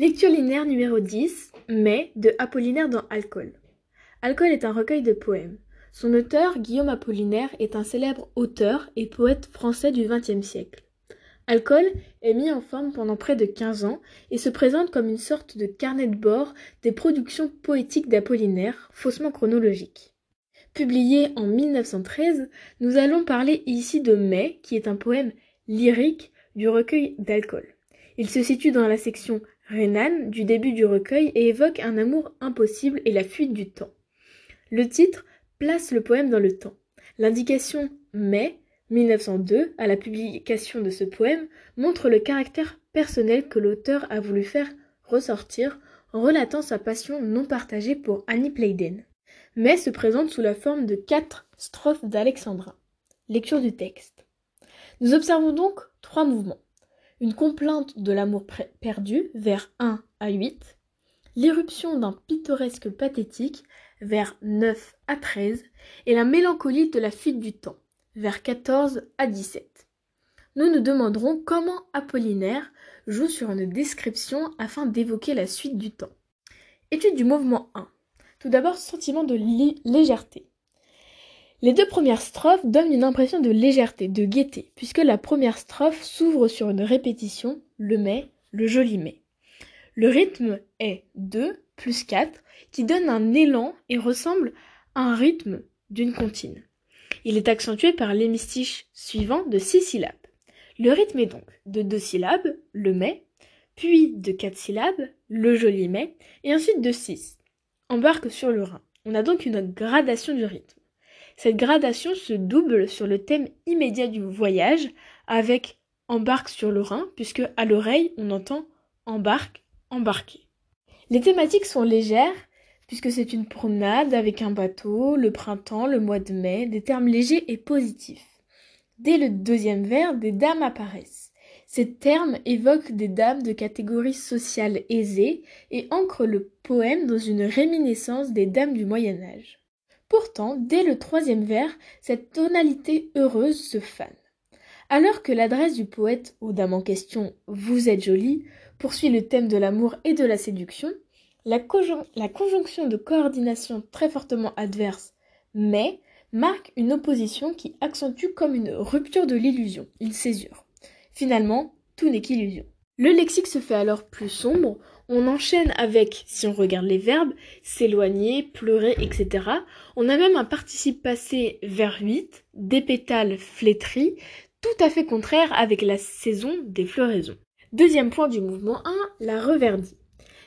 Lecture linéaire numéro 10, Mai, de Apollinaire dans Alcool. Alcool est un recueil de poèmes. Son auteur, Guillaume Apollinaire, est un célèbre auteur et poète français du XXe siècle. Alcool est mis en forme pendant près de 15 ans et se présente comme une sorte de carnet de bord des productions poétiques d'Apollinaire, faussement chronologiques. Publié en 1913, nous allons parler ici de Mai, qui est un poème lyrique du recueil d'Alcool. Il se situe dans la section Renan du début du recueil et évoque un amour impossible et la fuite du temps. Le titre place le poème dans le temps. L'indication mai 1902 à la publication de ce poème montre le caractère personnel que l'auteur a voulu faire ressortir en relatant sa passion non partagée pour Annie Playden. Mai se présente sous la forme de quatre strophes d'Alexandrin. Lecture du texte. Nous observons donc trois mouvements une complainte de l'amour perdu vers 1 à 8, l'irruption d'un pittoresque pathétique vers 9 à 13 et la mélancolie de la fuite du temps vers 14 à 17. Nous nous demanderons comment Apollinaire joue sur une description afin d'évoquer la suite du temps. Étude du mouvement 1. Tout d'abord, sentiment de légèreté. Les deux premières strophes donnent une impression de légèreté, de gaieté, puisque la première strophe s'ouvre sur une répétition, le mai, le joli mai. Le rythme est 2 plus 4, qui donne un élan et ressemble à un rythme d'une comptine. Il est accentué par l'hémistiche suivant de 6 syllabes. Le rythme est donc de 2 syllabes, le mai, puis de 4 syllabes, le joli mai, et ensuite de 6. Embarque sur le Rhin. On a donc une gradation du rythme. Cette gradation se double sur le thème immédiat du voyage avec embarque sur le Rhin, puisque à l'oreille on entend embarque, embarquer. Les thématiques sont légères, puisque c'est une promenade avec un bateau, le printemps, le mois de mai, des termes légers et positifs. Dès le deuxième vers, des dames apparaissent. Ces termes évoquent des dames de catégorie sociale aisée et ancrent le poème dans une réminiscence des dames du Moyen Âge. Pourtant, dès le troisième vers, cette tonalité heureuse se fane. Alors que l'adresse du poète aux dames en question Vous êtes jolie poursuit le thème de l'amour et de la séduction, la, la conjonction de coordination très fortement adverse mais marque une opposition qui accentue comme une rupture de l'illusion, une césure. Finalement, tout n'est qu'illusion. Le lexique se fait alors plus sombre, on enchaîne avec, si on regarde les verbes, s'éloigner, pleurer, etc. On a même un participe passé vers 8, des pétales flétris, tout à fait contraire avec la saison des floraisons. Deuxième point du mouvement 1, la reverdie.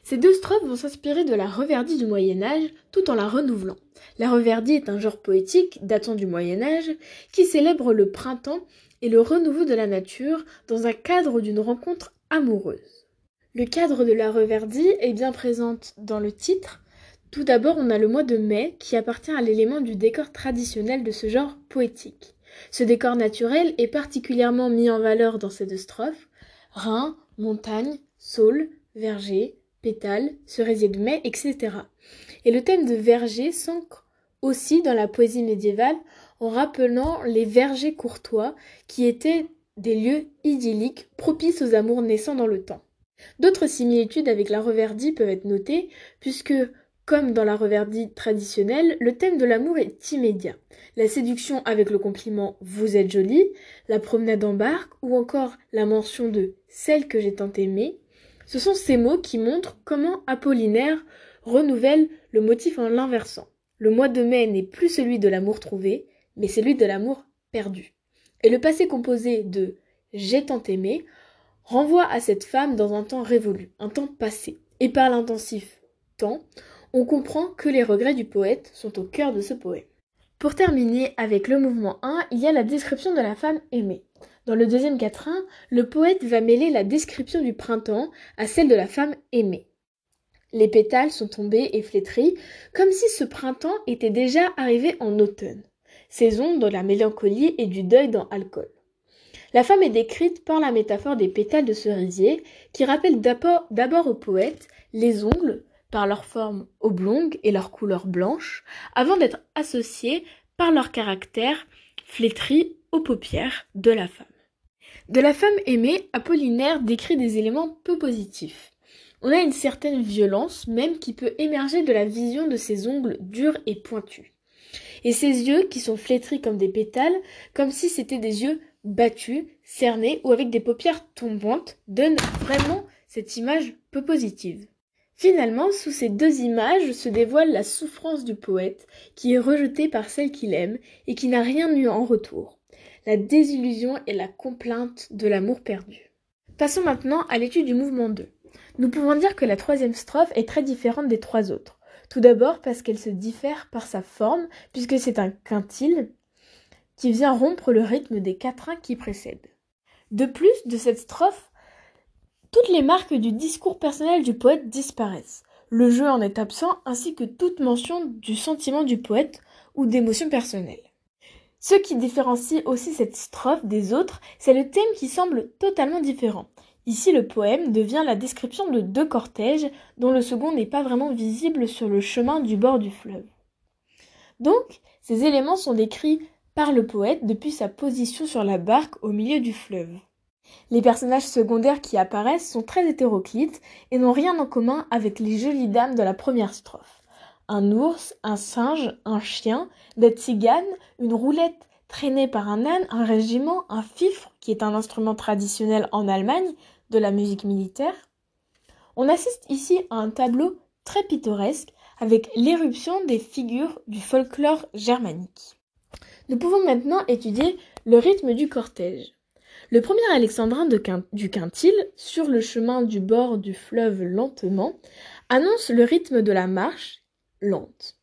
Ces deux strophes vont s'inspirer de la reverdie du Moyen Âge tout en la renouvelant. La reverdie est un genre poétique datant du Moyen Âge qui célèbre le printemps et le renouveau de la nature dans un cadre d'une rencontre amoureuse. Le cadre de la reverdie est bien présent dans le titre. Tout d'abord, on a le mois de mai qui appartient à l'élément du décor traditionnel de ce genre poétique. Ce décor naturel est particulièrement mis en valeur dans ces deux strophes. Rhin, montagne, saule, verger, pétales, cerisier de mai, etc. Et le thème de verger s'ancre aussi dans la poésie médiévale en rappelant les vergers courtois qui étaient des lieux idylliques propices aux amours naissant dans le temps. D'autres similitudes avec la reverdie peuvent être notées, puisque, comme dans la reverdie traditionnelle, le thème de l'amour est immédiat. La séduction avec le compliment Vous êtes jolie, la promenade en barque ou encore la mention de Celle que j'ai tant aimée, ce sont ces mots qui montrent comment Apollinaire renouvelle le motif en l'inversant. Le mois de mai n'est plus celui de l'amour trouvé, mais celui de l'amour perdu. Et le passé composé de j'ai tant aimé renvoie à cette femme dans un temps révolu, un temps passé. Et par l'intensif temps, on comprend que les regrets du poète sont au cœur de ce poème. Pour terminer avec le mouvement 1, il y a la description de la femme aimée. Dans le deuxième quatrain, le poète va mêler la description du printemps à celle de la femme aimée. Les pétales sont tombés et flétris, comme si ce printemps était déjà arrivé en automne, saison de la mélancolie et du deuil dans Alcool. La femme est décrite par la métaphore des pétales de cerisier, qui rappellent d'abord au poète les ongles, par leur forme oblongue et leur couleur blanche, avant d'être associés par leur caractère flétri aux paupières de la femme. De la femme aimée, Apollinaire décrit des éléments peu positifs. On a une certaine violence même qui peut émerger de la vision de ses ongles durs et pointus. Et ses yeux qui sont flétris comme des pétales, comme si c'étaient des yeux battus, cernés ou avec des paupières tombantes, donnent vraiment cette image peu positive. Finalement, sous ces deux images se dévoile la souffrance du poète, qui est rejeté par celle qu'il aime et qui n'a rien eu en retour, la désillusion et la complainte de l'amour perdu. Passons maintenant à l'étude du mouvement 2. Nous pouvons dire que la troisième strophe est très différente des trois autres. Tout d'abord parce qu'elle se diffère par sa forme, puisque c'est un quintile qui vient rompre le rythme des quatrains qui précèdent. De plus, de cette strophe, toutes les marques du discours personnel du poète disparaissent. Le jeu en est absent, ainsi que toute mention du sentiment du poète ou d'émotion personnelle. Ce qui différencie aussi cette strophe des autres, c'est le thème qui semble totalement différent. Ici, le poème devient la description de deux cortèges dont le second n'est pas vraiment visible sur le chemin du bord du fleuve. Donc, ces éléments sont décrits par le poète depuis sa position sur la barque au milieu du fleuve. Les personnages secondaires qui apparaissent sont très hétéroclites et n'ont rien en commun avec les jolies dames de la première strophe. Un ours, un singe, un chien, des tziganes, une roulette traînée par un âne, un régiment, un fifre, qui est un instrument traditionnel en Allemagne de la musique militaire. On assiste ici à un tableau très pittoresque avec l'éruption des figures du folklore germanique. Nous pouvons maintenant étudier le rythme du cortège. Le premier alexandrin du quintil, sur le chemin du bord du fleuve lentement, annonce le rythme de la marche lente.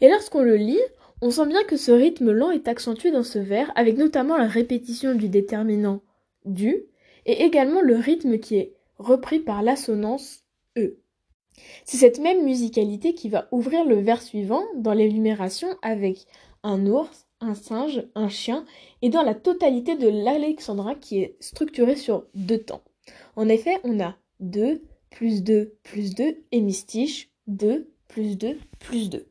Et lorsqu'on le lit, on sent bien que ce rythme lent est accentué dans ce vers, avec notamment la répétition du déterminant du, et également le rythme qui est repris par l'assonance E. C'est cette même musicalité qui va ouvrir le vers suivant dans l'énumération avec un ours, un singe, un chien, et dans la totalité de l'alexandrin qui est structuré sur deux temps. En effet, on a 2, plus 2, plus 2, et mystiche, 2, plus 2, plus 2.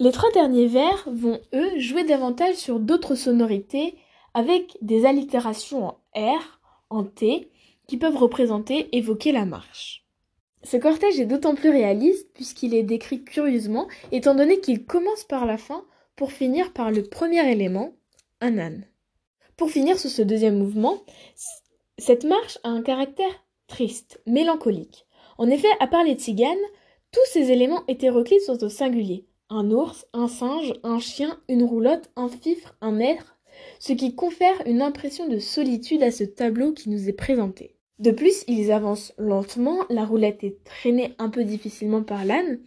Les trois derniers vers vont, eux, jouer davantage sur d'autres sonorités avec des allitérations en R, en T, qui peuvent représenter, évoquer la marche. Ce cortège est d'autant plus réaliste puisqu'il est décrit curieusement, étant donné qu'il commence par la fin pour finir par le premier élément, un âne. Pour finir sur ce deuxième mouvement, cette marche a un caractère triste, mélancolique. En effet, à part les tziganes, tous ces éléments hétéroclites sont au singulier. Un ours, un singe, un chien, une roulotte, un fifre, un être, ce qui confère une impression de solitude à ce tableau qui nous est présenté. De plus, ils avancent lentement, la roulette est traînée un peu difficilement par l'âne,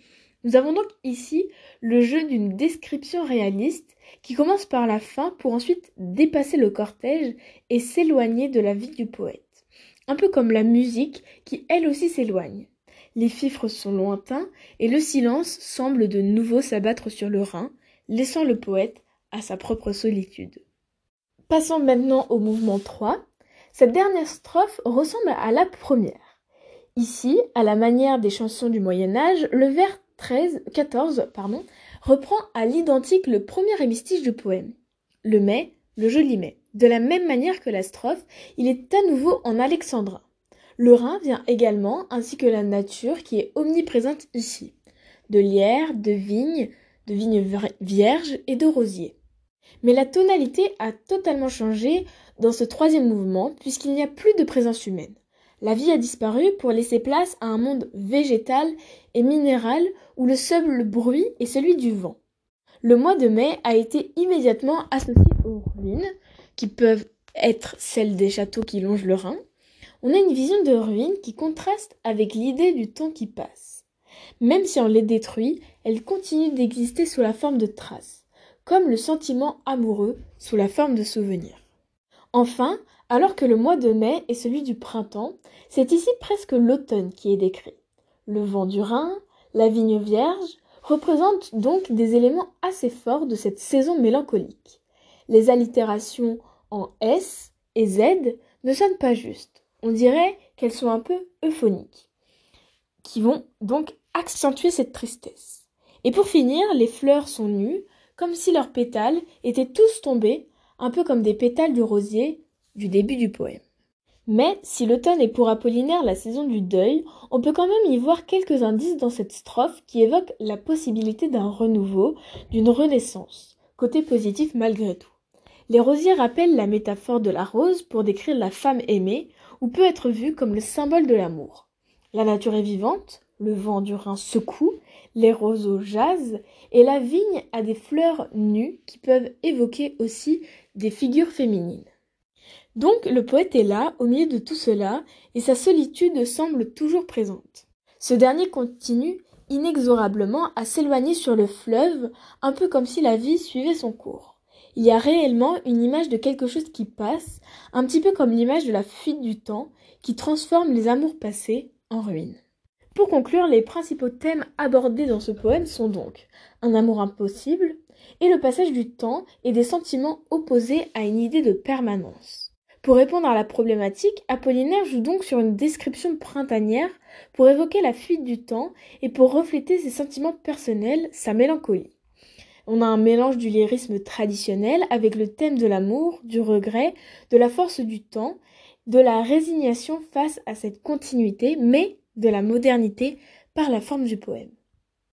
nous avons donc ici le jeu d'une description réaliste qui commence par la fin pour ensuite dépasser le cortège et s'éloigner de la vie du poète. Un peu comme la musique qui elle aussi s'éloigne. Les fifres sont lointains et le silence semble de nouveau s'abattre sur le Rhin, laissant le poète à sa propre solitude. Passons maintenant au mouvement 3. Cette dernière strophe ressemble à la première. Ici, à la manière des chansons du Moyen Âge, le vers 13, 14 pardon, reprend à l'identique le premier hémistiche du poème. Le mai, le joli mai. De la même manière que la strophe, il est à nouveau en alexandrin. Le Rhin vient également, ainsi que la nature qui est omniprésente ici. De lierre, de vignes, de vignes vierges et de rosiers. Mais la tonalité a totalement changé dans ce troisième mouvement puisqu'il n'y a plus de présence humaine. La vie a disparu pour laisser place à un monde végétal et minéral où le seul bruit est celui du vent. Le mois de mai a été immédiatement associé aux ruines, qui peuvent être celles des châteaux qui longent le Rhin. On a une vision de ruines qui contraste avec l'idée du temps qui passe. Même si on les détruit, elles continuent d'exister sous la forme de traces, comme le sentiment amoureux sous la forme de souvenirs. Enfin, alors que le mois de mai est celui du printemps, c'est ici presque l'automne qui est décrit. Le vent du Rhin, la vigne vierge, représentent donc des éléments assez forts de cette saison mélancolique. Les allitérations en S et Z ne sonnent pas justes. On dirait qu'elles sont un peu euphoniques, qui vont donc accentuer cette tristesse. Et pour finir, les fleurs sont nues, comme si leurs pétales étaient tous tombés, un peu comme des pétales du rosier du début du poème. Mais si l'automne est pour Apollinaire la saison du deuil, on peut quand même y voir quelques indices dans cette strophe qui évoquent la possibilité d'un renouveau, d'une renaissance, côté positif malgré tout. Les rosiers rappellent la métaphore de la rose pour décrire la femme aimée, ou peut être vue comme le symbole de l'amour. La nature est vivante, le vent du Rhin secoue, les roseaux jasent, et la vigne a des fleurs nues qui peuvent évoquer aussi des figures féminines. Donc le poète est là, au milieu de tout cela, et sa solitude semble toujours présente. Ce dernier continue inexorablement à s'éloigner sur le fleuve, un peu comme si la vie suivait son cours. Il y a réellement une image de quelque chose qui passe, un petit peu comme l'image de la fuite du temps, qui transforme les amours passés en ruines. Pour conclure, les principaux thèmes abordés dans ce poème sont donc un amour impossible et le passage du temps et des sentiments opposés à une idée de permanence. Pour répondre à la problématique, Apollinaire joue donc sur une description printanière pour évoquer la fuite du temps et pour refléter ses sentiments personnels, sa mélancolie. On a un mélange du lyrisme traditionnel avec le thème de l'amour, du regret, de la force du temps, de la résignation face à cette continuité, mais de la modernité par la forme du poème.